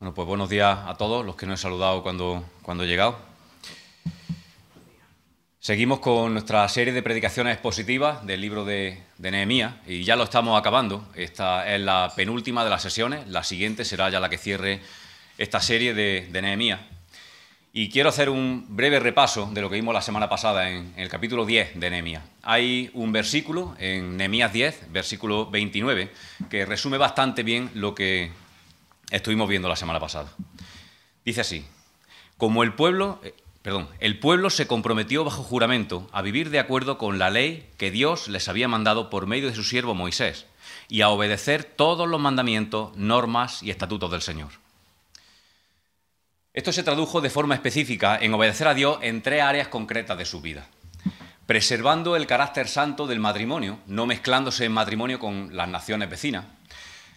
Bueno, pues buenos días a todos los que no he saludado cuando, cuando he llegado. Seguimos con nuestra serie de predicaciones expositivas del libro de, Nehemías y ya lo estamos acabando. Esta es la penúltima de las sesiones, la siguiente será ya la que cierre esta serie de, Nehemías. Y quiero hacer un breve repaso de lo que vimos la semana pasada en, el capítulo 10 de Nehemías. Hay un versículo en Nehemías 10, versículo 29, que resume bastante bien lo que estuvimos viendo la semana pasada. Dice así, como el pueblo, eh, perdón, el pueblo se comprometió bajo juramento a vivir de acuerdo con la ley que Dios les había mandado por medio de su siervo Moisés y a obedecer todos los mandamientos, normas y estatutos del Señor. Esto se tradujo de forma específica en obedecer a Dios en tres áreas concretas de su vida. Preservando el carácter santo del matrimonio, no mezclándose en matrimonio con las naciones vecinas,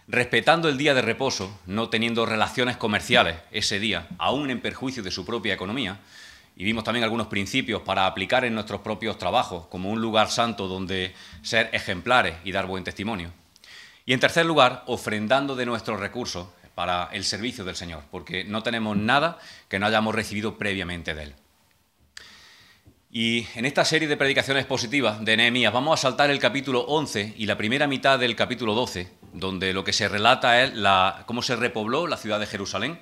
respetando el día de reposo, no teniendo relaciones comerciales ese día, aún en perjuicio de su propia economía, y vimos también algunos principios para aplicar en nuestros propios trabajos, como un lugar santo donde ser ejemplares y dar buen testimonio. Y en tercer lugar, ofrendando de nuestros recursos para el servicio del Señor, porque no tenemos nada que no hayamos recibido previamente de Él. Y en esta serie de predicaciones positivas de Nehemías vamos a saltar el capítulo 11 y la primera mitad del capítulo 12, donde lo que se relata es la, cómo se repobló la ciudad de Jerusalén,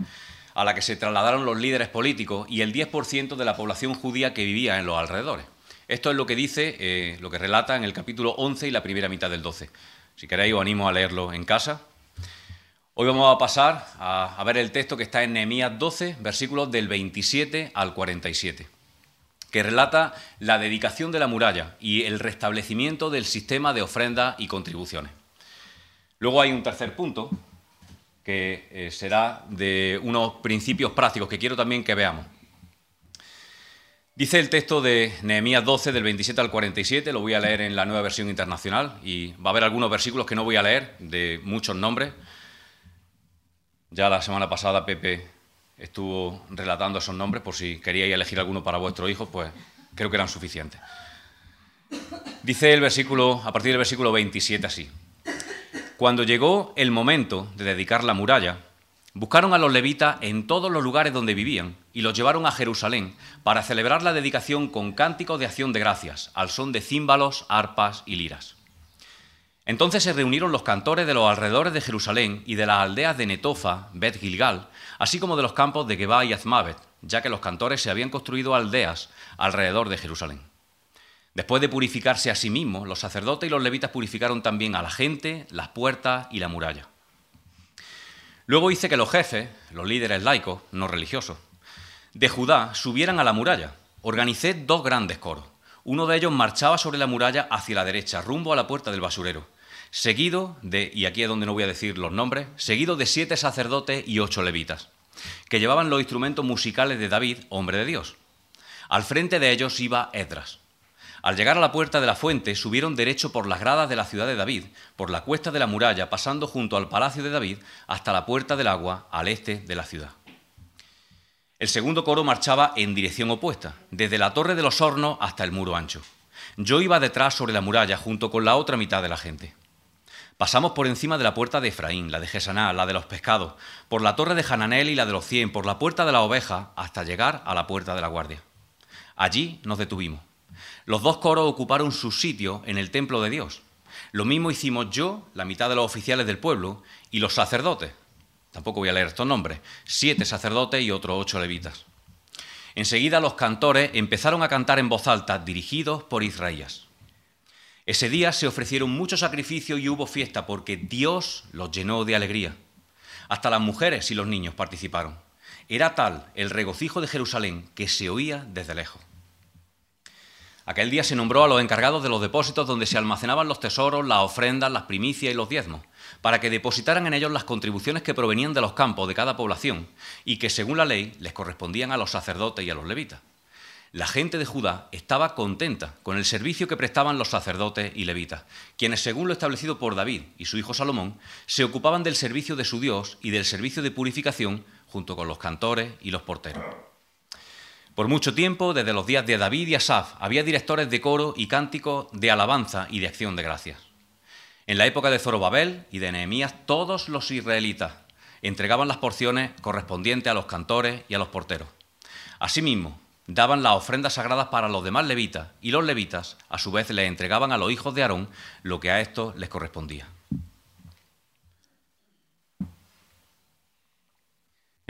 a la que se trasladaron los líderes políticos y el 10% de la población judía que vivía en los alrededores. Esto es lo que dice, eh, lo que relata en el capítulo 11 y la primera mitad del 12. Si queréis os animo a leerlo en casa. Hoy vamos a pasar a, a ver el texto que está en Nehemías 12, versículos del 27 al 47 que relata la dedicación de la muralla y el restablecimiento del sistema de ofrendas y contribuciones. Luego hay un tercer punto, que eh, será de unos principios prácticos que quiero también que veamos. Dice el texto de Nehemías 12, del 27 al 47, lo voy a leer en la nueva versión internacional y va a haber algunos versículos que no voy a leer, de muchos nombres. Ya la semana pasada Pepe estuvo relatando esos nombres, por si queríais elegir alguno para vuestros hijos, pues creo que eran suficientes. Dice el versículo, a partir del versículo 27 así. Cuando llegó el momento de dedicar la muralla, buscaron a los levitas en todos los lugares donde vivían y los llevaron a Jerusalén para celebrar la dedicación con cánticos de acción de gracias, al son de címbalos, arpas y liras. Entonces se reunieron los cantores de los alrededores de Jerusalén y de las aldeas de Netofa, Bet Gilgal, así como de los campos de Geba y Azmavet, ya que los cantores se habían construido aldeas alrededor de Jerusalén. Después de purificarse a sí mismos, los sacerdotes y los levitas purificaron también a la gente, las puertas y la muralla. Luego hice que los jefes, los líderes laicos, no religiosos, de Judá subieran a la muralla. Organicé dos grandes coros. Uno de ellos marchaba sobre la muralla hacia la derecha, rumbo a la puerta del basurero, seguido de, y aquí es donde no voy a decir los nombres, seguido de siete sacerdotes y ocho levitas, que llevaban los instrumentos musicales de David, hombre de Dios. Al frente de ellos iba Edras. Al llegar a la puerta de la fuente, subieron derecho por las gradas de la ciudad de David, por la cuesta de la muralla, pasando junto al palacio de David hasta la puerta del agua al este de la ciudad. El segundo coro marchaba en dirección opuesta, desde la torre de los hornos hasta el muro ancho. Yo iba detrás sobre la muralla junto con la otra mitad de la gente. Pasamos por encima de la puerta de Efraín, la de Gesaná, la de los pescados, por la torre de Hananel y la de los cien, por la puerta de la oveja, hasta llegar a la puerta de la guardia. Allí nos detuvimos. Los dos coros ocuparon su sitio en el templo de Dios. Lo mismo hicimos yo, la mitad de los oficiales del pueblo, y los sacerdotes. Tampoco voy a leer estos nombres. Siete sacerdotes y otros ocho levitas. Enseguida los cantores empezaron a cantar en voz alta, dirigidos por Israías. Ese día se ofrecieron muchos sacrificios y hubo fiesta porque Dios los llenó de alegría. Hasta las mujeres y los niños participaron. Era tal el regocijo de Jerusalén que se oía desde lejos. Aquel día se nombró a los encargados de los depósitos donde se almacenaban los tesoros, las ofrendas, las primicias y los diezmos, para que depositaran en ellos las contribuciones que provenían de los campos de cada población y que, según la ley, les correspondían a los sacerdotes y a los levitas. La gente de Judá estaba contenta con el servicio que prestaban los sacerdotes y levitas, quienes, según lo establecido por David y su hijo Salomón, se ocupaban del servicio de su Dios y del servicio de purificación junto con los cantores y los porteros. Por mucho tiempo, desde los días de David y Asaf, había directores de coro y cánticos de alabanza y de acción de gracias. En la época de Zorobabel y de Nehemías, todos los israelitas entregaban las porciones correspondientes a los cantores y a los porteros. Asimismo, daban las ofrendas sagradas para los demás levitas y los levitas a su vez le entregaban a los hijos de Aarón lo que a estos les correspondía.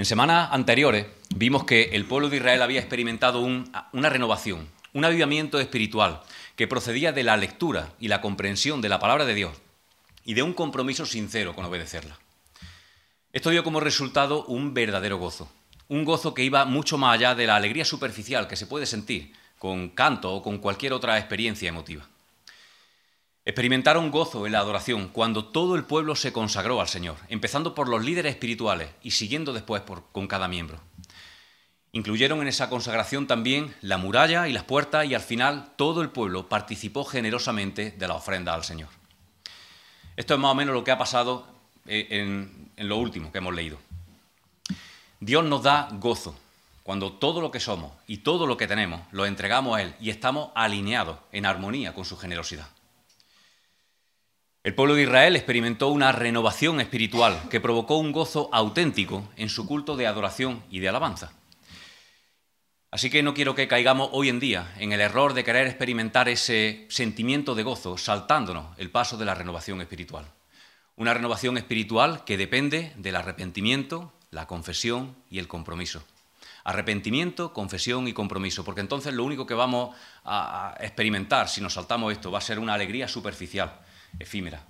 En semanas anteriores vimos que el pueblo de Israel había experimentado una renovación, un avivamiento espiritual que procedía de la lectura y la comprensión de la palabra de Dios y de un compromiso sincero con obedecerla. Esto dio como resultado un verdadero gozo, un gozo que iba mucho más allá de la alegría superficial que se puede sentir con canto o con cualquier otra experiencia emotiva. Experimentaron gozo en la adoración cuando todo el pueblo se consagró al Señor, empezando por los líderes espirituales y siguiendo después con cada miembro. Incluyeron en esa consagración también la muralla y las puertas y al final todo el pueblo participó generosamente de la ofrenda al Señor. Esto es más o menos lo que ha pasado eh, en, en lo último que hemos leído. Dios nos da gozo cuando todo lo que somos y todo lo que tenemos lo entregamos a Él y estamos alineados en armonía con su generosidad. El pueblo de Israel experimentó una renovación espiritual que provocó un gozo auténtico en su culto de adoración y de alabanza. Así que no quiero que caigamos hoy en día en el error de querer experimentar ese sentimiento de gozo saltándonos el paso de la renovación espiritual. Una renovación espiritual que depende del arrepentimiento, la confesión y el compromiso. Arrepentimiento, confesión y compromiso, porque entonces lo único que vamos a experimentar si nos saltamos esto va a ser una alegría superficial efímera.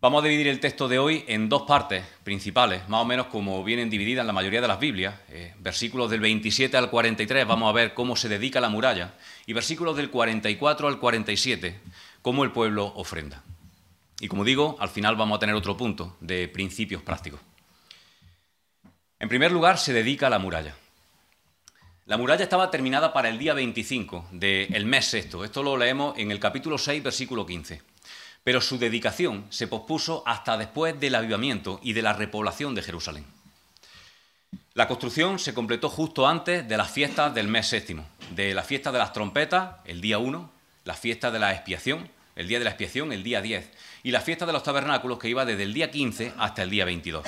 Vamos a dividir el texto de hoy en dos partes principales, más o menos como vienen divididas en la mayoría de las Biblias. Eh, versículos del 27 al 43 vamos a ver cómo se dedica la muralla y versículos del 44 al 47 cómo el pueblo ofrenda. Y como digo, al final vamos a tener otro punto de principios prácticos. En primer lugar, se dedica a la muralla. La muralla estaba terminada para el día 25 del mes sexto. Esto lo leemos en el capítulo 6, versículo 15. Pero su dedicación se pospuso hasta después del avivamiento y de la repoblación de Jerusalén. La construcción se completó justo antes de las fiestas del mes séptimo, de la fiesta de las trompetas, el día 1, la fiesta de la expiación, el día de la expiación, el día 10, y la fiesta de los tabernáculos que iba desde el día 15 hasta el día 22.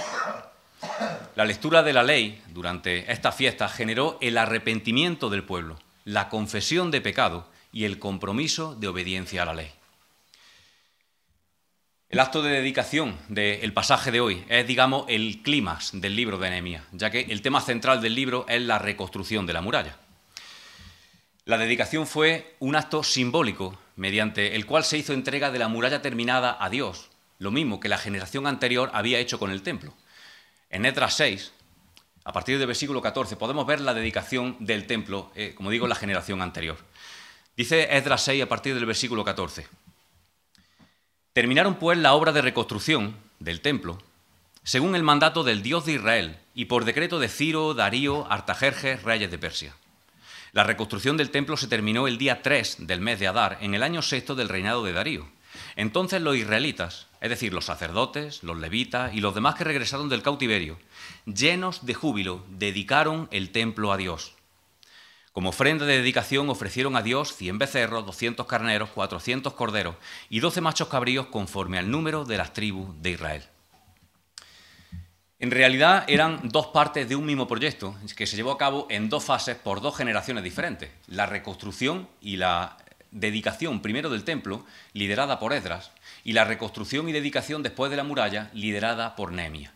La lectura de la ley durante esta fiesta generó el arrepentimiento del pueblo, la confesión de pecado y el compromiso de obediencia a la ley. El acto de dedicación del pasaje de hoy es, digamos, el clímax del libro de Nehemías, ya que el tema central del libro es la reconstrucción de la muralla. La dedicación fue un acto simbólico mediante el cual se hizo entrega de la muralla terminada a Dios, lo mismo que la generación anterior había hecho con el templo. En Edras 6, a partir del versículo 14, podemos ver la dedicación del templo, eh, como digo, la generación anterior. Dice Esdras 6 a partir del versículo 14. Terminaron pues la obra de reconstrucción del templo, según el mandato del Dios de Israel y por decreto de Ciro, Darío, Artajerjes, reyes de Persia. La reconstrucción del templo se terminó el día 3 del mes de Adar, en el año sexto del reinado de Darío. Entonces los israelitas, es decir, los sacerdotes, los levitas y los demás que regresaron del cautiverio, llenos de júbilo, dedicaron el templo a Dios. Como ofrenda de dedicación ofrecieron a Dios cien becerros, doscientos carneros, cuatrocientos corderos y doce machos cabríos conforme al número de las tribus de Israel. En realidad eran dos partes de un mismo proyecto que se llevó a cabo en dos fases por dos generaciones diferentes, la reconstrucción y la dedicación primero del templo, liderada por Esdras, y la reconstrucción y dedicación después de la muralla, liderada por Nehemia.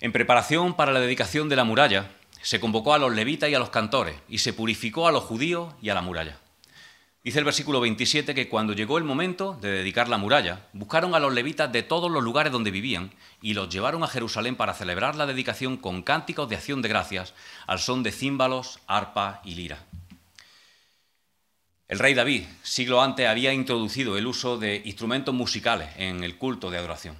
En preparación para la dedicación de la muralla, se convocó a los levitas y a los cantores, y se purificó a los judíos y a la muralla. Dice el versículo 27 que cuando llegó el momento de dedicar la muralla, buscaron a los levitas de todos los lugares donde vivían y los llevaron a Jerusalén para celebrar la dedicación con cánticos de acción de gracias al son de címbalos, arpa y lira. El rey David, siglo antes, había introducido el uso de instrumentos musicales en el culto de adoración.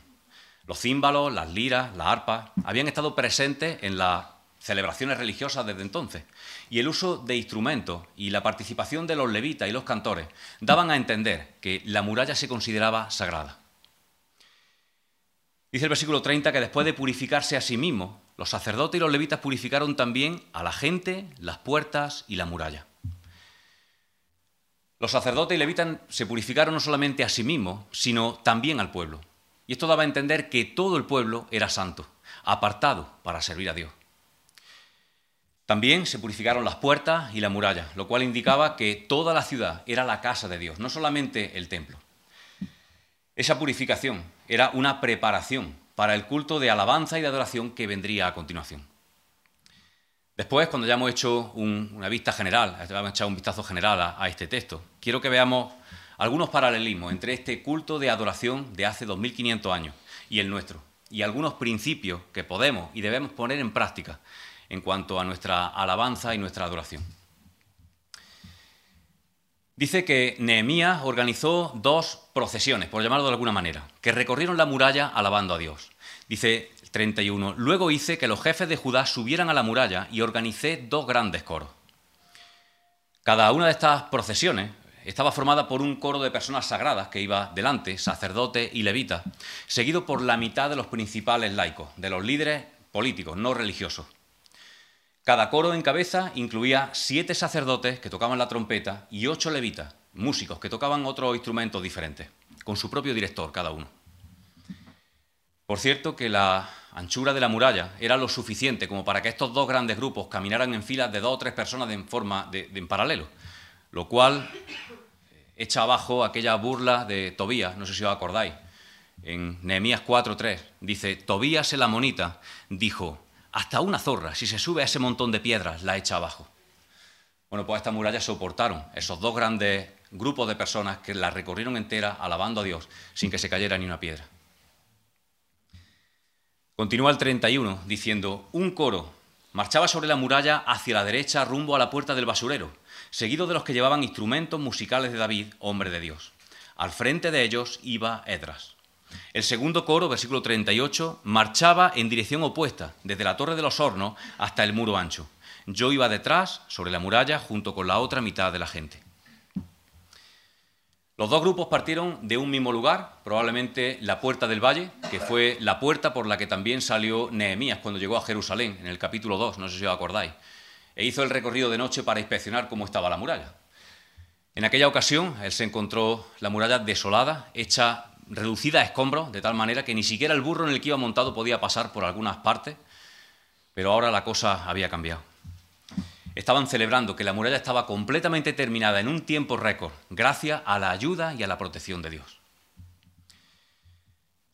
Los címbalos, las liras, la arpa habían estado presentes en las celebraciones religiosas desde entonces y el uso de instrumentos y la participación de los levitas y los cantores daban a entender que la muralla se consideraba sagrada. Dice el versículo 30 que después de purificarse a sí mismos, los sacerdotes y los levitas purificaron también a la gente, las puertas y la muralla. Los sacerdotes y levitas se purificaron no solamente a sí mismos, sino también al pueblo. Y esto daba a entender que todo el pueblo era santo, apartado para servir a Dios. También se purificaron las puertas y la muralla, lo cual indicaba que toda la ciudad era la casa de Dios, no solamente el templo. Esa purificación era una preparación para el culto de alabanza y de adoración que vendría a continuación. Después, cuando ya hemos hecho una vista general, hemos echado un vistazo general a este texto, quiero que veamos algunos paralelismos entre este culto de adoración de hace 2500 años y el nuestro, y algunos principios que podemos y debemos poner en práctica en cuanto a nuestra alabanza y nuestra adoración. Dice que Nehemías organizó dos procesiones, por llamarlo de alguna manera, que recorrieron la muralla alabando a Dios. Dice 31. Luego hice que los jefes de Judá subieran a la muralla y organicé dos grandes coros. Cada una de estas procesiones estaba formada por un coro de personas sagradas que iba delante, sacerdote y levita, seguido por la mitad de los principales laicos, de los líderes políticos, no religiosos. Cada coro en cabeza incluía siete sacerdotes que tocaban la trompeta y ocho levitas, músicos que tocaban otros instrumentos diferentes, con su propio director cada uno. Por cierto que la anchura de la muralla era lo suficiente como para que estos dos grandes grupos caminaran en filas de dos o tres personas en forma de, en paralelo, lo cual echa abajo aquella burla de Tobías, no sé si os acordáis, en Nehemías 4.3, dice, Tobías el amonita dijo, hasta una zorra, si se sube a ese montón de piedras, la echa abajo. Bueno, pues estas murallas soportaron esos dos grandes grupos de personas que la recorrieron entera alabando a Dios sin que se cayera ni una piedra. Continúa el 31 diciendo, un coro marchaba sobre la muralla hacia la derecha rumbo a la puerta del basurero, seguido de los que llevaban instrumentos musicales de David, hombre de Dios. Al frente de ellos iba Edras. El segundo coro, versículo 38, marchaba en dirección opuesta, desde la torre de los hornos hasta el muro ancho. Yo iba detrás, sobre la muralla, junto con la otra mitad de la gente. Los dos grupos partieron de un mismo lugar, probablemente la puerta del valle, que fue la puerta por la que también salió Nehemías cuando llegó a Jerusalén, en el capítulo 2, no sé si os acordáis, e hizo el recorrido de noche para inspeccionar cómo estaba la muralla. En aquella ocasión, él se encontró la muralla desolada, hecha reducida a escombros, de tal manera que ni siquiera el burro en el que iba montado podía pasar por algunas partes, pero ahora la cosa había cambiado estaban celebrando que la muralla estaba completamente terminada en un tiempo récord, gracias a la ayuda y a la protección de Dios.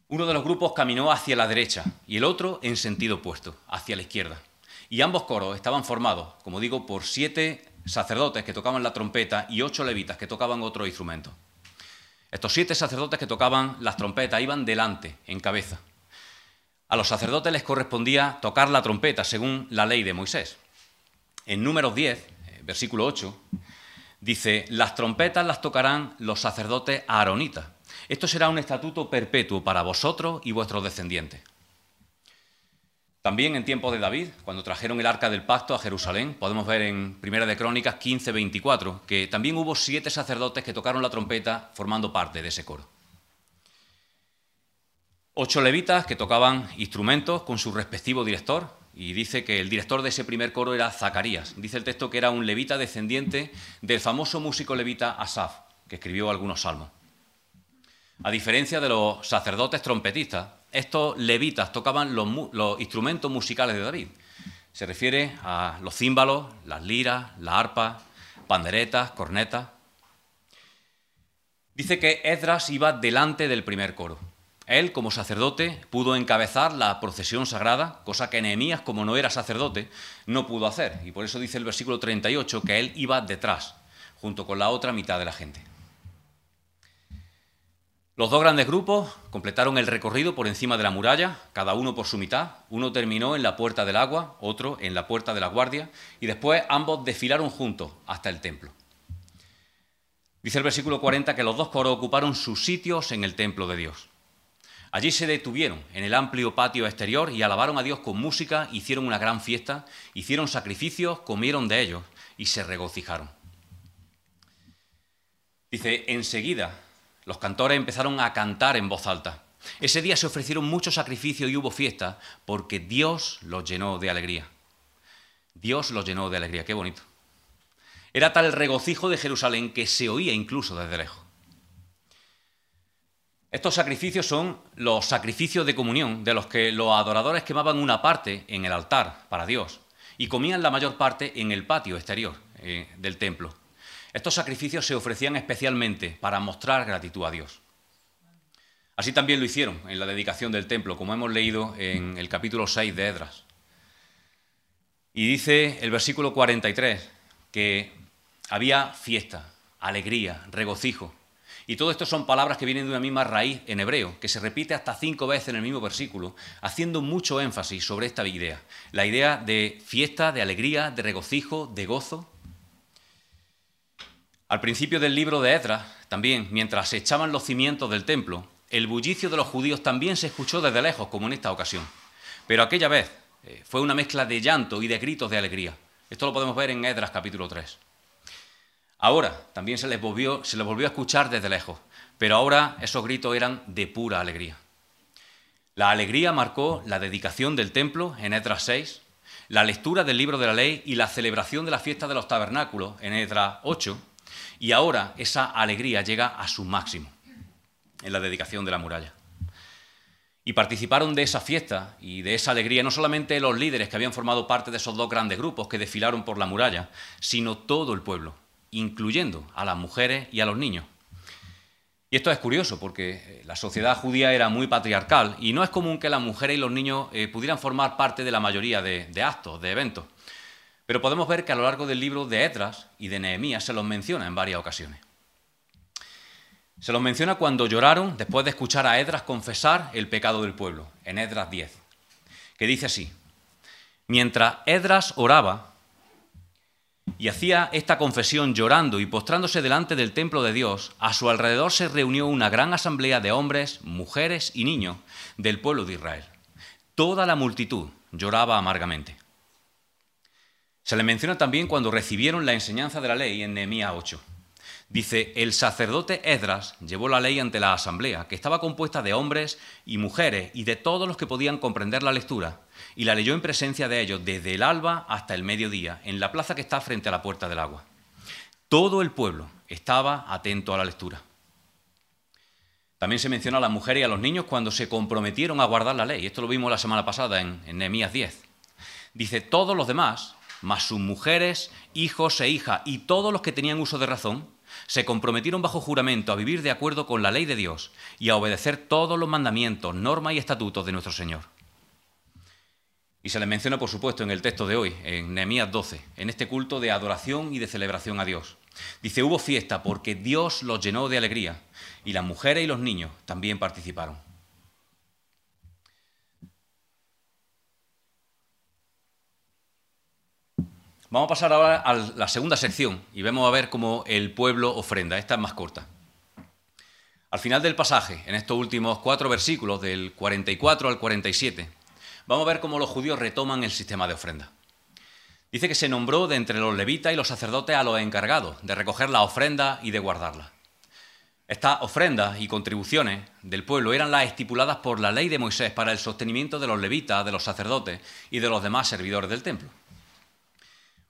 Uno de los grupos caminó hacia la derecha y el otro en sentido opuesto, hacia la izquierda. Y ambos coros estaban formados, como digo, por siete sacerdotes que tocaban la trompeta y ocho levitas que tocaban otro instrumento. Estos siete sacerdotes que tocaban las trompetas iban delante, en cabeza. A los sacerdotes les correspondía tocar la trompeta según la ley de Moisés en números 10, eh, versículo 8, dice, las trompetas las tocarán los sacerdotes aaronitas. Esto será un estatuto perpetuo para vosotros y vuestros descendientes. También en tiempos de David, cuando trajeron el arca del pacto a Jerusalén, podemos ver en Primera de Crónicas 15, 24, que también hubo siete sacerdotes que tocaron la trompeta formando parte de ese coro. Ocho levitas que tocaban instrumentos con su respectivo director, y dice que el director de ese primer coro era Zacarías. Dice el texto que era un levita descendiente del famoso músico levita Asaf, que escribió algunos salmos. A diferencia de los sacerdotes trompetistas, estos levitas tocaban los, instrumentos musicales de David. Se refiere a los címbalos, las liras, la arpa, panderetas, cornetas. Dice que Esdras iba delante del primer coro. Él, como sacerdote, pudo encabezar la procesión sagrada, cosa que Nehemías, como no era sacerdote, no pudo hacer. Y por eso dice el versículo 38 que él iba detrás, junto con la otra mitad de la gente. Los dos grandes grupos completaron el recorrido por encima de la muralla, cada uno por su mitad. Uno terminó en la puerta del agua, otro en la puerta de la guardia, y después ambos desfilaron juntos hasta el templo. Dice el versículo 40 que los dos coros ocuparon sus sitios en el templo de Dios. Allí se detuvieron en el amplio patio exterior y alabaron a Dios con música, hicieron una gran fiesta, hicieron sacrificios, comieron de ellos y se regocijaron. Dice, enseguida los cantores empezaron a cantar en voz alta. Ese día se ofrecieron muchos sacrificios y hubo fiesta porque Dios los llenó de alegría. Dios los llenó de alegría, qué bonito. Era tal el regocijo de Jerusalén que se oía incluso desde lejos. Estos sacrificios son los sacrificios de comunión de los que los adoradores quemaban una parte en el altar para Dios y comían la mayor parte en el patio exterior eh, del templo. Estos sacrificios se ofrecían especialmente para mostrar gratitud a Dios. Así también lo hicieron en la dedicación del templo, como hemos leído en el capítulo 6 de Edras. Y dice el versículo 43 que había fiesta, alegría, regocijo. Y todo esto son palabras que vienen de una misma raíz en hebreo, que se repite hasta cinco veces en el mismo versículo, haciendo mucho énfasis sobre esta idea. La idea de fiesta, de alegría, de regocijo, de gozo. Al principio del libro de Edras, también, mientras se echaban los cimientos del templo, el bullicio de los judíos también se escuchó desde lejos, como en esta ocasión. Pero aquella vez eh, fue una mezcla de llanto y de gritos de alegría. Esto lo podemos ver en Edras capítulo 3. Ahora también se les, volvió, se les volvió a escuchar desde lejos, pero ahora esos gritos eran de pura alegría. La alegría marcó la dedicación del templo en Edras 6, la lectura del libro de la ley y la celebración de la fiesta de los tabernáculos en Edras 8, y ahora esa alegría llega a su máximo en la dedicación de la muralla. Y participaron de esa fiesta y de esa alegría no solamente los líderes que habían formado parte de esos dos grandes grupos que desfilaron por la muralla, sino todo el pueblo, incluyendo a las mujeres y a los niños. Y esto es curioso porque la sociedad judía era muy patriarcal y no es común que las mujeres y los niños eh, pudieran formar parte de la mayoría de actos, de eventos. Pero podemos ver que a lo largo del libro de Etras y de Nehemías se los menciona en varias ocasiones. Se los menciona cuando lloraron después de escuchar a Edras confesar el pecado del pueblo, en Edras 10, que dice así, mientras Edras oraba y hacía esta confesión llorando y postrándose delante del templo de Dios, a su alrededor se reunió una gran asamblea de hombres, mujeres y niños del pueblo de Israel. Toda la multitud lloraba amargamente. Se le menciona también cuando recibieron la enseñanza de la ley en Nehemías 8. Dice, el sacerdote Edras llevó la ley ante la asamblea, que estaba compuesta de hombres y mujeres y de todos los que podían comprender la lectura, y la leyó en presencia de ellos desde el alba hasta el mediodía, en la plaza que está frente a la puerta del agua. Todo el pueblo estaba atento a la lectura. También se menciona a las mujeres y a los niños cuando se comprometieron a guardar la ley. Esto lo vimos la semana pasada en, en Nehemías 10. Dice, todos los demás, más sus mujeres, hijos e hijas y todos los que tenían uso de razón, se comprometieron bajo juramento a vivir de acuerdo con la ley de Dios y a obedecer todos los mandamientos, normas y estatutos de nuestro Señor. Y se les menciona, por supuesto, en el texto de hoy, en Nehemías 12, en este culto de adoración y de celebración a Dios. Dice, hubo fiesta porque Dios los llenó de alegría y las mujeres y los niños también participaron. Vamos a pasar ahora a la segunda sección y vemos a ver cómo el pueblo ofrenda. Esta es más corta. Al final del pasaje, en estos últimos cuatro versículos, del 44 al 47, vamos a ver cómo los judíos retoman el sistema de ofrenda. Dice que se nombró de entre los levitas y los sacerdotes a los encargados de recoger la ofrenda y de guardarla. Estas ofrendas y contribuciones del pueblo eran las estipuladas por la ley de Moisés para el sostenimiento de los levitas, de los sacerdotes y de los demás servidores del templo.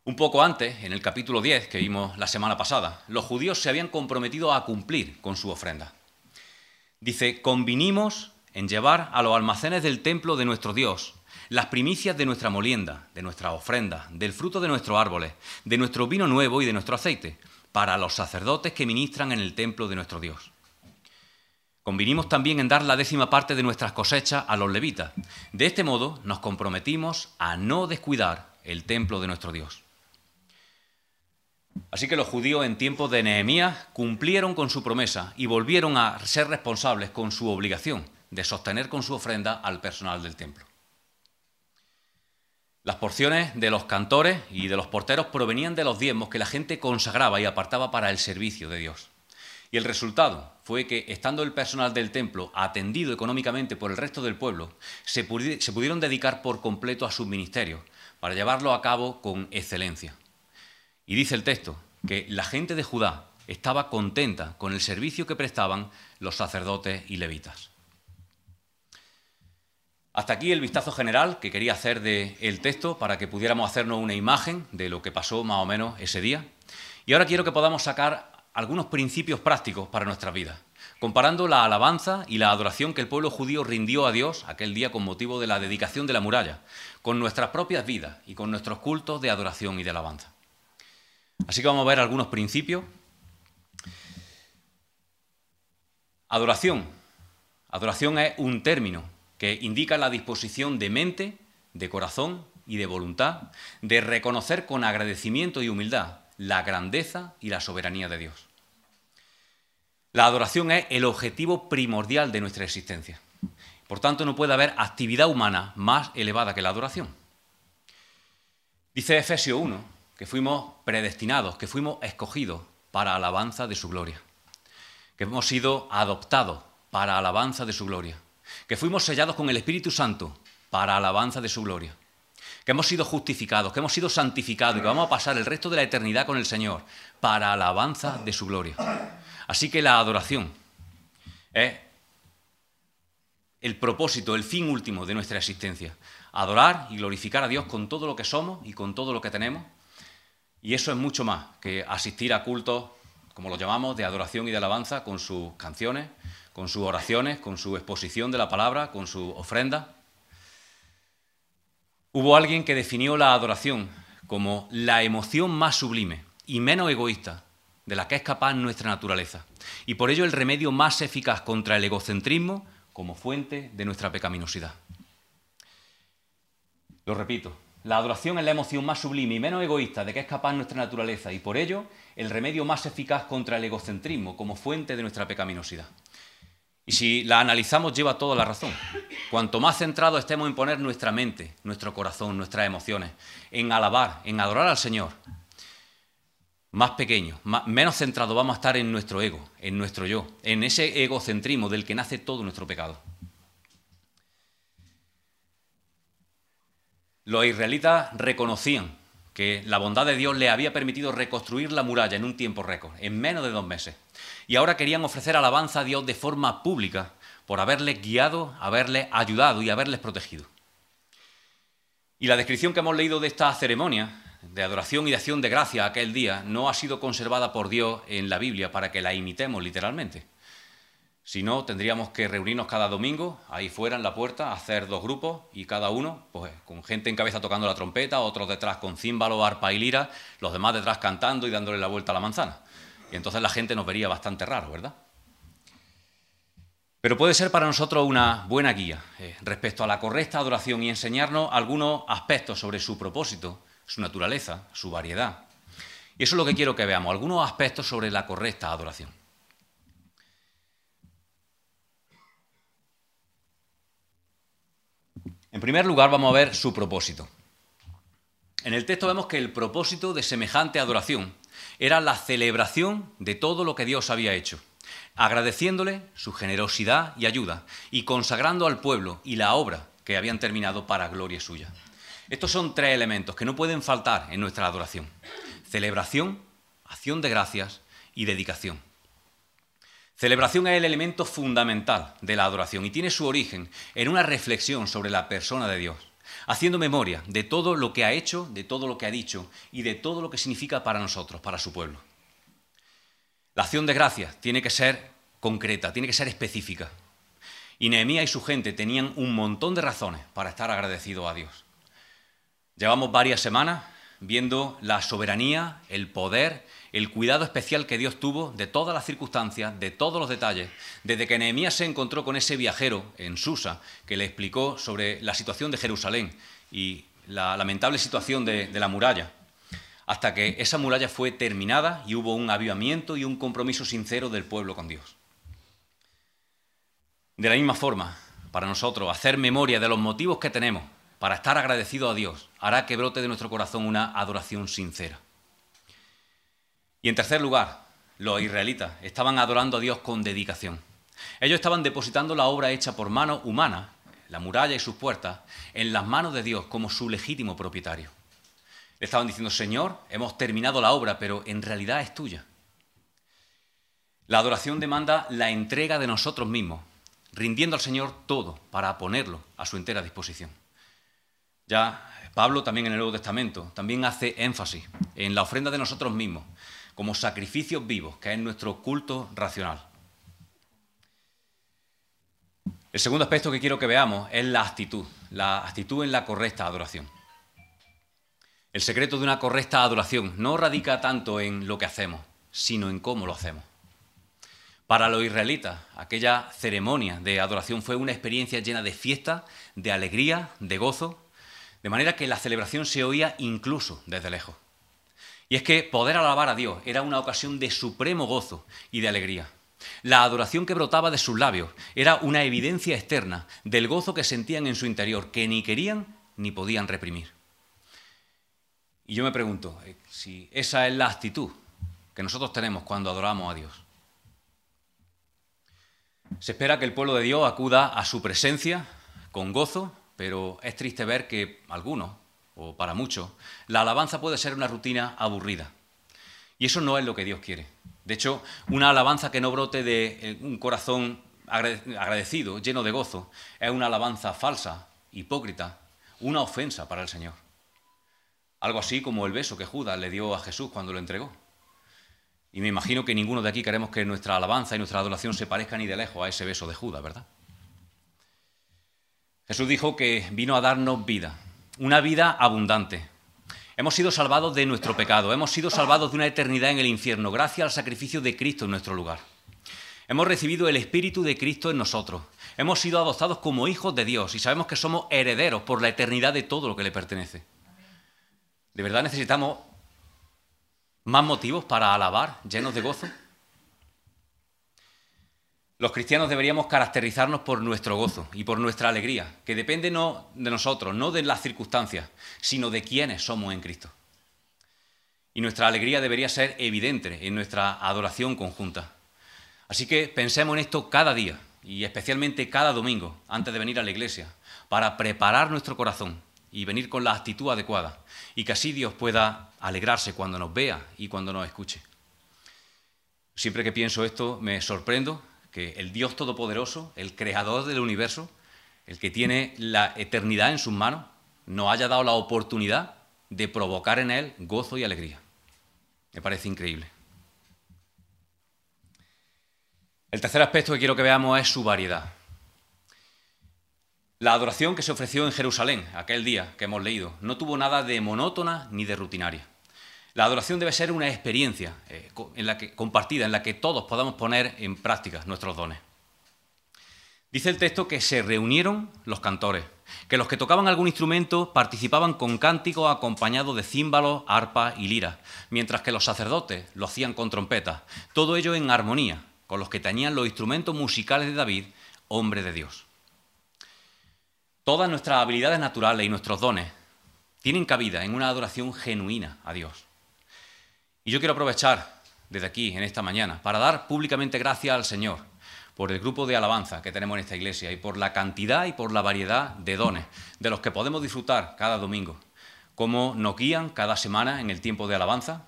Un poco antes, en el capítulo 10 que vimos la semana pasada, los judíos se habían comprometido a cumplir con su ofrenda. Dice, convinimos en llevar a los almacenes del templo de nuestro Dios las primicias de nuestra molienda, de nuestra ofrenda, del fruto de nuestros árboles, de nuestro vino nuevo y de nuestro aceite, para los sacerdotes que ministran en el templo de nuestro Dios. Convinimos también en dar la décima parte de nuestras cosechas a los levitas. De este modo nos comprometimos a no descuidar el templo de nuestro Dios. Así que los judíos en tiempos de Nehemías cumplieron con su promesa y volvieron a ser responsables con su obligación de sostener con su ofrenda al personal del templo. Las porciones de los cantores y de los porteros provenían de los diezmos que la gente consagraba y apartaba para el servicio de Dios. Y el resultado fue que, estando el personal del templo atendido económicamente por el resto del pueblo, se, pudieron dedicar por completo a sus ministerios para llevarlo a cabo con excelencia. Y dice el texto que la gente de Judá estaba contenta con el servicio que prestaban los sacerdotes y levitas. Hasta aquí el vistazo general que quería hacer del texto para que pudiéramos hacernos una imagen de lo que pasó más o menos ese día. Y ahora quiero que podamos sacar algunos principios prácticos para nuestras vidas, comparando la alabanza y la adoración que el pueblo judío rindió a Dios aquel día con motivo de la dedicación de la muralla, con nuestras propias vidas y con nuestros cultos de adoración y de alabanza. Así que vamos a ver algunos principios. Adoración. Adoración es un término que indica la disposición de mente, de corazón y de voluntad de reconocer con agradecimiento y humildad la grandeza y la soberanía de Dios. La adoración es el objetivo primordial de nuestra existencia. Por tanto, no puede haber actividad humana más elevada que la adoración. Dice Efesio 1 que fuimos predestinados, que fuimos escogidos para alabanza de su gloria, que hemos sido adoptados para alabanza de su gloria, que fuimos sellados con el Espíritu Santo para alabanza de su gloria que hemos sido justificados, que hemos sido santificados y que vamos a pasar el resto de la eternidad con el Señor para alabanza de su gloria. Así que la adoración es el propósito, el fin último de nuestra existencia. Adorar y glorificar a Dios con todo lo que somos y con todo lo que tenemos. Y eso es mucho más que asistir a cultos, como lo llamamos, de adoración y de alabanza, con sus canciones, con sus oraciones, con su exposición de la palabra, con su ofrenda. Hubo alguien que definió la adoración como la emoción más sublime y menos egoísta de la que es capaz nuestra naturaleza, y por ello el remedio más eficaz contra el egocentrismo como fuente de nuestra pecaminosidad. Lo repito, la adoración es la emoción más sublime y menos egoísta de que es capaz nuestra naturaleza, y por ello el remedio más eficaz contra el egocentrismo como fuente de nuestra pecaminosidad. Y si la analizamos, lleva toda la razón. Cuanto más centrados estemos en poner nuestra mente, nuestro corazón, nuestras emociones, en alabar, en adorar al Señor, más pequeño, menos centrados vamos a estar en nuestro ego, en nuestro yo, en ese egocentrismo del que nace todo nuestro pecado. Los israelitas reconocían que la bondad de Dios le había permitido reconstruir la muralla en un tiempo récord, en menos de dos meses y ahora querían ofrecer alabanza a Dios de forma pública por haberles guiado, haberles ayudado y haberles protegido. Y la descripción que hemos leído de esta ceremonia de adoración y de acción de gracia aquel día no ha sido conservada por Dios en la Biblia para que la imitemos literalmente. Si no, tendríamos que reunirnos cada domingo, ahí fuera en la puerta, hacer dos grupos y cada uno, pues con gente en cabeza tocando la trompeta, otros detrás con címbalo, arpa y lira, los demás detrás cantando y dándole la vuelta a la manzana. Y entonces la gente nos vería bastante raro, ¿verdad? Pero puede ser para nosotros una buena guía eh, respecto a la correcta adoración y enseñarnos algunos aspectos sobre su propósito, su naturaleza, su variedad. Y eso es lo que quiero que veamos, algunos aspectos sobre la correcta adoración. En primer lugar, vamos a ver su propósito. En el texto vemos que el propósito de semejante adoración era la celebración de todo lo que Dios había hecho, agradeciéndole su generosidad y ayuda y consagrando al pueblo y la obra que habían terminado para gloria suya. Estos son tres elementos que no pueden faltar en nuestra adoración. Celebración, acción de gracias y dedicación. Celebración es el elemento fundamental de la adoración y tiene su origen en una reflexión sobre la persona de Dios haciendo memoria de todo lo que ha hecho, de todo lo que ha dicho y de todo lo que significa para nosotros, para su pueblo. La acción de gracias tiene que ser concreta, tiene que ser específica. Y Nehemías y su gente tenían un montón de razones para estar agradecidos a Dios. Llevamos varias semanas viendo la soberanía, el poder el cuidado especial que Dios tuvo de todas las circunstancias, de todos los detalles, desde que Nehemías se encontró con ese viajero en Susa, que le explicó sobre la situación de Jerusalén y la lamentable situación de, la muralla, hasta que esa muralla fue terminada y hubo un avivamiento y un compromiso sincero del pueblo con Dios. De la misma forma, para nosotros, hacer memoria de los motivos que tenemos para estar agradecidos a Dios hará que brote de nuestro corazón una adoración sincera. Y en tercer lugar, los israelitas estaban adorando a Dios con dedicación. Ellos estaban depositando la obra hecha por mano humana, la muralla y sus puertas, en las manos de Dios como su legítimo propietario. Le estaban diciendo, Señor, hemos terminado la obra, pero en realidad es tuya. La adoración demanda la entrega de nosotros mismos, rindiendo al Señor todo para ponerlo a su entera disposición. Ya Pablo también en el Nuevo Testamento también hace énfasis en la ofrenda de nosotros mismos como sacrificios vivos, que es nuestro culto racional. El segundo aspecto que quiero que veamos es la actitud, la actitud en la correcta adoración. El secreto de una correcta adoración no radica tanto en lo que hacemos, sino en cómo lo hacemos. Para los israelitas, aquella ceremonia de adoración fue una experiencia llena de fiesta, de alegría, de gozo, de manera que la celebración se oía incluso desde lejos. Y es que poder alabar a Dios era una ocasión de supremo gozo y de alegría. La adoración que brotaba de sus labios era una evidencia externa del gozo que sentían en su interior, que ni querían ni podían reprimir. Y yo me pregunto eh, si esa es la actitud que nosotros tenemos cuando adoramos a Dios. Se espera que el pueblo de Dios acuda a su presencia con gozo, pero es triste ver que algunos, o para muchos, la alabanza puede ser una rutina aburrida. Y eso no es lo que Dios quiere. De hecho, una alabanza que no brote de eh, un corazón agradecido, lleno de gozo, es una alabanza falsa, hipócrita, una ofensa para el Señor. Algo así como el beso que Judas le dio a Jesús cuando lo entregó. Y me imagino que ninguno de aquí queremos que nuestra alabanza y nuestra adoración se parezcan ni de lejos a ese beso de Judas, ¿verdad? Jesús dijo que vino a darnos vida, una vida abundante. Hemos sido salvados de nuestro pecado, hemos sido salvados de una eternidad en el infierno, gracias al sacrificio de Cristo en nuestro lugar. Hemos recibido el Espíritu de Cristo en nosotros. Hemos sido adoptados como hijos de Dios y sabemos que somos herederos por la eternidad de todo lo que le pertenece. ¿De verdad necesitamos más motivos para alabar llenos de gozo? Los cristianos deberíamos caracterizarnos por nuestro gozo y por nuestra alegría, que depende no de nosotros, no de las circunstancias, sino de quiénes somos en Cristo. Y nuestra alegría debería ser evidente en nuestra adoración conjunta. Así que pensemos en esto cada día y especialmente cada domingo antes de venir a la iglesia, para preparar nuestro corazón y venir con la actitud adecuada y que así Dios pueda alegrarse cuando nos vea y cuando nos escuche. Siempre que pienso esto me sorprendo que el Dios Todopoderoso, el Creador del universo, el que tiene la eternidad en sus manos, nos haya dado la oportunidad de provocar en Él gozo y alegría. Me parece increíble. El tercer aspecto que quiero que veamos es su variedad. La adoración que se ofreció en Jerusalén aquel día que hemos leído no tuvo nada de monótona ni de rutinaria. La adoración debe ser una experiencia eh, en la que, compartida, en la que todos podamos poner en práctica nuestros dones. Dice el texto que se reunieron los cantores, que los que tocaban algún instrumento participaban con cánticos acompañados de címbalos, arpa y lira, mientras que los sacerdotes lo hacían con trompetas, todo ello en armonía con los que tenían los instrumentos musicales de David, hombre de Dios. Todas nuestras habilidades naturales y nuestros dones tienen cabida en una adoración genuina a Dios. Y yo quiero aprovechar desde aquí, en esta mañana, para dar públicamente gracias al Señor por el grupo de alabanza que tenemos en esta iglesia y por la cantidad y por la variedad de dones de los que podemos disfrutar cada domingo, cómo nos guían cada semana en el tiempo de alabanza.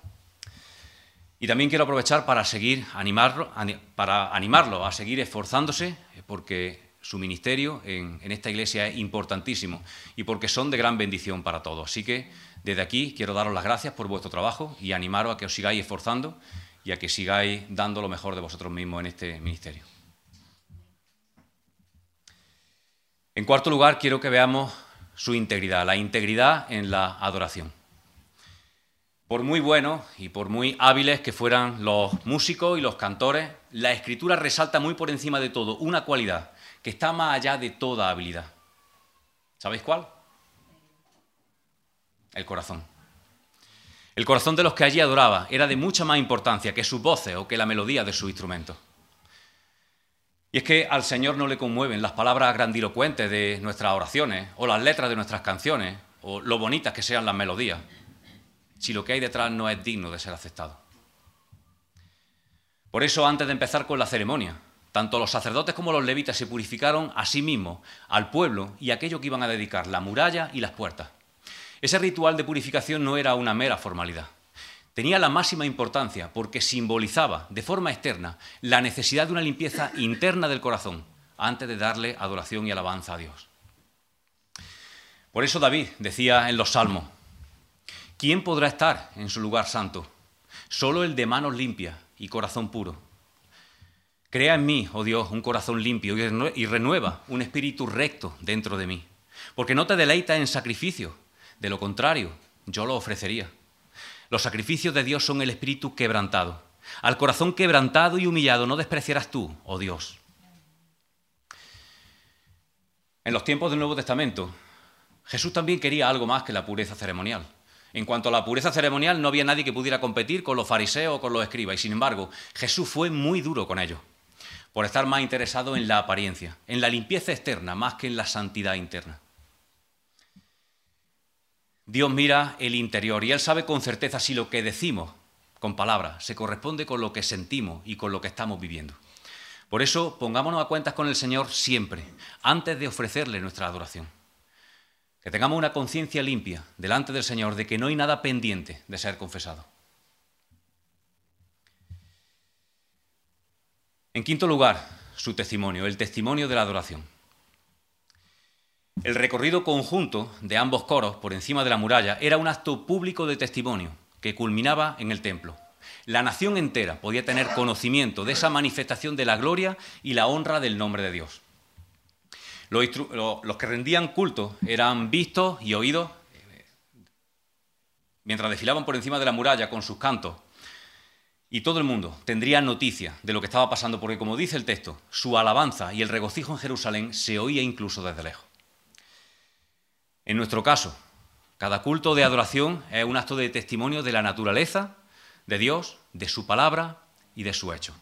Y también quiero aprovechar para seguir animarlo, para animarlo a seguir esforzándose, porque su ministerio en, en esta iglesia es importantísimo y porque son de gran bendición para todos. Así que desde aquí quiero daros las gracias por vuestro trabajo y animaros a que os sigáis esforzando y a que sigáis dando lo mejor de vosotros mismos en este ministerio. En cuarto lugar, quiero que veamos su integridad, la integridad en la adoración. Por muy buenos y por muy hábiles que fueran los músicos y los cantores, la escritura resalta muy por encima de todo una cualidad que está más allá de toda habilidad. ¿Sabéis cuál? El corazón. El corazón de los que allí adoraba era de mucha más importancia que sus voces o que la melodía de sus instrumentos. Y es que al Señor no le conmueven las palabras grandilocuentes de nuestras oraciones o las letras de nuestras canciones o lo bonitas que sean las melodías, si lo que hay detrás no es digno de ser aceptado. Por eso, antes de empezar con la ceremonia, tanto los sacerdotes como los levitas se purificaron a sí mismos, al pueblo y aquello que iban a dedicar, la muralla y las puertas. Ese ritual de purificación no era una mera formalidad. Tenía la máxima importancia porque simbolizaba de forma externa la necesidad de una limpieza interna del corazón antes de darle adoración y alabanza a Dios. Por eso David decía en los Salmos, ¿quién podrá estar en su lugar santo? Solo el de manos limpias y corazón puro. Crea en mí, oh Dios, un corazón limpio y renueva un espíritu recto dentro de mí. Porque no te deleitas en sacrificio, de lo contrario, yo lo ofrecería. Los sacrificios de Dios son el espíritu quebrantado. Al corazón quebrantado y humillado no despreciarás tú, oh Dios. En los tiempos del Nuevo Testamento, Jesús también quería algo más que la pureza ceremonial. En cuanto a la pureza ceremonial, no había nadie que pudiera competir con los fariseos o con los escribas, y sin embargo, Jesús fue muy duro con ellos, por estar más interesado en la apariencia, en la limpieza externa, más que en la santidad interna. Dios mira el interior y Él sabe con certeza si lo que decimos con palabras se corresponde con lo que sentimos y con lo que estamos viviendo. Por eso pongámonos a cuentas con el Señor siempre, antes de ofrecerle nuestra adoración. Que tengamos una conciencia limpia delante del Señor de que no hay nada pendiente de ser confesado. En quinto lugar, su testimonio, el testimonio de la adoración. El recorrido conjunto de ambos coros por encima de la muralla era un acto público de testimonio que culminaba en el templo. La nación entera podía tener conocimiento de esa manifestación de la gloria y la honra del nombre de Dios. Los, que rendían culto eran vistos y oídos mientras desfilaban por encima de la muralla con sus cantos. Y todo el mundo tendría noticia de lo que estaba pasando, porque como dice el texto, su alabanza y el regocijo en Jerusalén se oía incluso desde lejos. En nuestro caso, cada culto de adoración es un acto de testimonio de la naturaleza de Dios, de su palabra y de su hecho.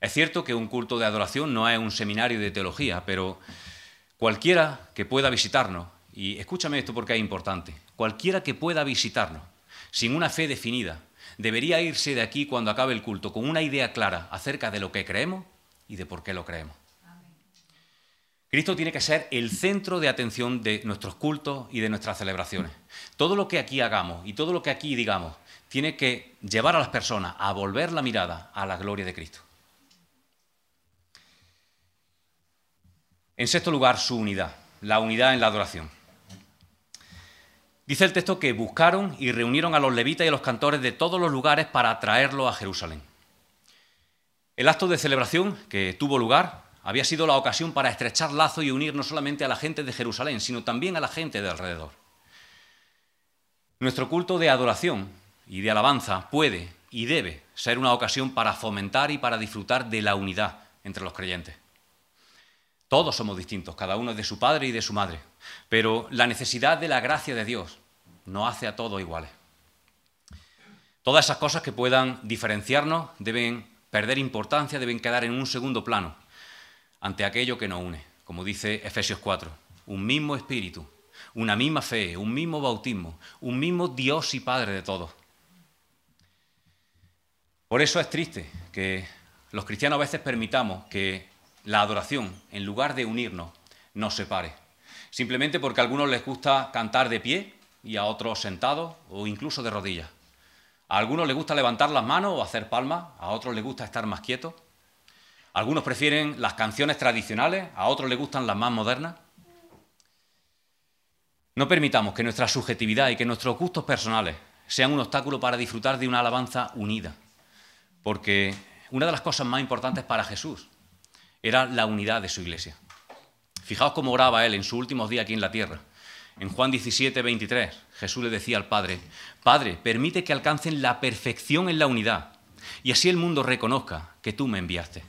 Es cierto que un culto de adoración no es un seminario de teología, pero cualquiera que pueda visitarnos, y escúchame esto porque es importante, cualquiera que pueda visitarnos sin una fe definida, debería irse de aquí cuando acabe el culto con una idea clara acerca de lo que creemos y de por qué lo creemos. Cristo tiene que ser el centro de atención de nuestros cultos y de nuestras celebraciones. Todo lo que aquí hagamos y todo lo que aquí digamos tiene que llevar a las personas a volver la mirada a la gloria de Cristo. En sexto lugar, su unidad, la unidad en la adoración. Dice el texto que buscaron y reunieron a los levitas y a los cantores de todos los lugares para traerlos a Jerusalén. El acto de celebración que tuvo lugar había sido la ocasión para estrechar lazo y unir no solamente a la gente de Jerusalén, sino también a la gente de alrededor. Nuestro culto de adoración y de alabanza puede y debe ser una ocasión para fomentar y para disfrutar de la unidad entre los creyentes. Todos somos distintos, cada uno es de su padre y de su madre, pero la necesidad de la gracia de Dios no hace a todos iguales. Todas esas cosas que puedan diferenciarnos deben perder importancia, deben quedar en un segundo plano ante aquello que nos une, como dice Efesios 4, un mismo espíritu, una misma fe, un mismo bautismo, un mismo Dios y Padre de todos. Por eso es triste que los cristianos a veces permitamos que la adoración, en lugar de unirnos, nos separe. Simplemente porque a algunos les gusta cantar de pie y a otros sentados o incluso de rodillas. A algunos les gusta levantar las manos o hacer palmas, a otros les gusta estar más quietos. Algunos prefieren las canciones tradicionales, a otros les gustan las más modernas. No permitamos que nuestra subjetividad y que nuestros gustos personales sean un obstáculo para disfrutar de una alabanza unida, porque una de las cosas más importantes para Jesús era la unidad de su iglesia. Fijaos cómo oraba él en sus últimos días aquí en la tierra. En Juan 17, 23, Jesús le decía al Padre, Padre, permite que alcancen la perfección en la unidad, y así el mundo reconozca que tú me enviaste.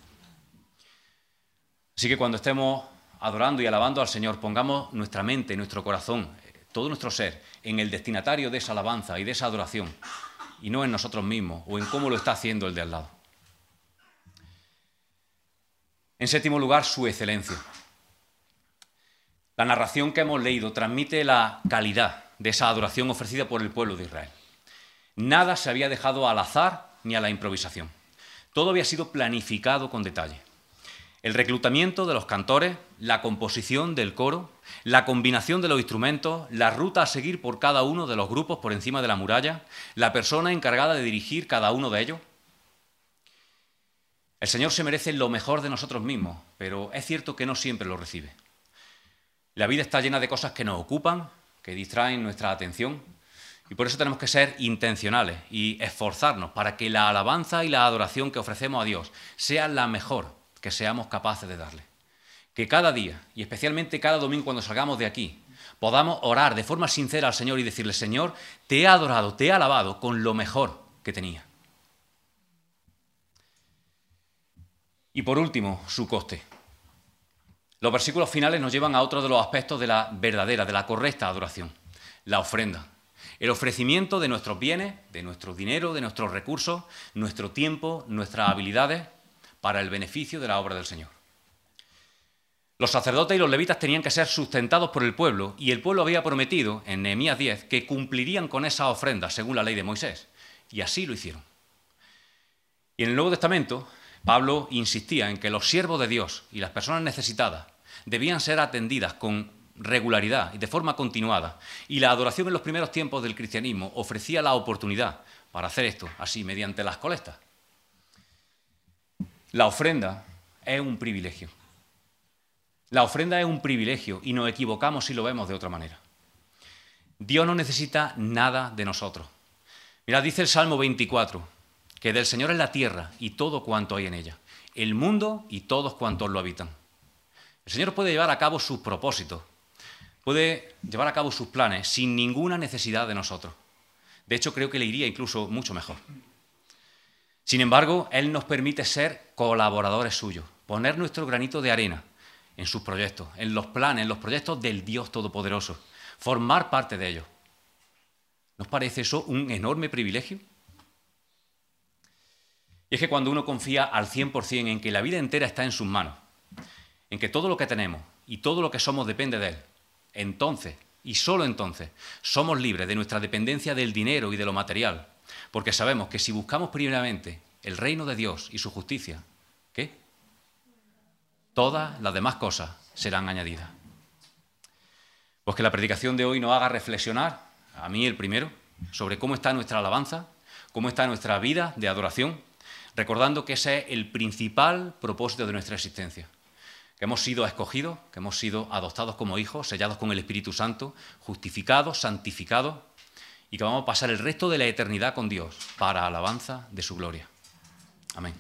Así que cuando estemos adorando y alabando al Señor, pongamos nuestra mente, nuestro corazón, todo nuestro ser en el destinatario de esa alabanza y de esa adoración, y no en nosotros mismos o en cómo lo está haciendo el de al lado. En séptimo lugar, su excelencia. La narración que hemos leído transmite la calidad de esa adoración ofrecida por el pueblo de Israel. Nada se había dejado al azar ni a la improvisación. Todo había sido planificado con detalle el reclutamiento de los cantores, la composición del coro, la combinación de los instrumentos, la ruta a seguir por cada uno de los grupos por encima de la muralla, la persona encargada de dirigir cada uno de ellos. El Señor se merece lo mejor de nosotros mismos, pero es cierto que no siempre lo recibe. La vida está llena de cosas que nos ocupan, que distraen nuestra atención, y por eso tenemos que ser intencionales y esforzarnos para que la alabanza y la adoración que ofrecemos a Dios sea la mejor que seamos capaces de darle. Que cada día, y especialmente cada domingo cuando salgamos de aquí, podamos orar de forma sincera al Señor y decirle, Señor, te he adorado, te he alabado con lo mejor que tenía. Y por último, su coste. Los versículos finales nos llevan a otro de los aspectos de la verdadera, de la correcta adoración, la ofrenda. El ofrecimiento de nuestros bienes, de nuestro dinero, de nuestros recursos, nuestro tiempo, nuestras habilidades, para el beneficio de la obra del Señor. Los sacerdotes y los levitas tenían que ser sustentados por el pueblo y el pueblo había prometido en Nehemías 10 que cumplirían con esa ofrenda según la ley de Moisés. Y así lo hicieron. Y en el Nuevo Testamento Pablo insistía en que los siervos de Dios y las personas necesitadas debían ser atendidas con regularidad y de forma continuada. Y la adoración en los primeros tiempos del cristianismo ofrecía la oportunidad para hacer esto, así mediante las colectas. La ofrenda es un privilegio. La ofrenda es un privilegio y nos equivocamos si lo vemos de otra manera. Dios no necesita nada de nosotros. Mira, dice el Salmo 24, que del Señor es la tierra y todo cuanto hay en ella, el mundo y todos cuantos lo habitan. El Señor puede llevar a cabo sus propósitos, puede llevar a cabo sus planes sin ninguna necesidad de nosotros. De hecho, creo que le iría incluso mucho mejor. Sin embargo, Él nos permite ser colaboradores suyos, poner nuestro granito de arena en sus proyectos, en los planes, en los proyectos del Dios Todopoderoso, formar parte de ellos. ¿Nos parece eso un enorme privilegio? Y es que cuando uno confía al 100% en que la vida entera está en sus manos, en que todo lo que tenemos y todo lo que somos depende de Él, entonces, y solo entonces, somos libres de nuestra dependencia del dinero y de lo material, porque sabemos que si buscamos primeramente el reino de Dios y su justicia, ¿qué? Todas las demás cosas serán añadidas. Pues que la predicación de hoy nos haga reflexionar, a mí el primero, sobre cómo está nuestra alabanza, cómo está nuestra vida de adoración, recordando que ese es el principal propósito de nuestra existencia, que hemos sido escogidos, que hemos sido adoptados como hijos, sellados con el Espíritu Santo, justificados, santificados, y que vamos a pasar el resto de la eternidad con Dios para alabanza de su gloria. Amén.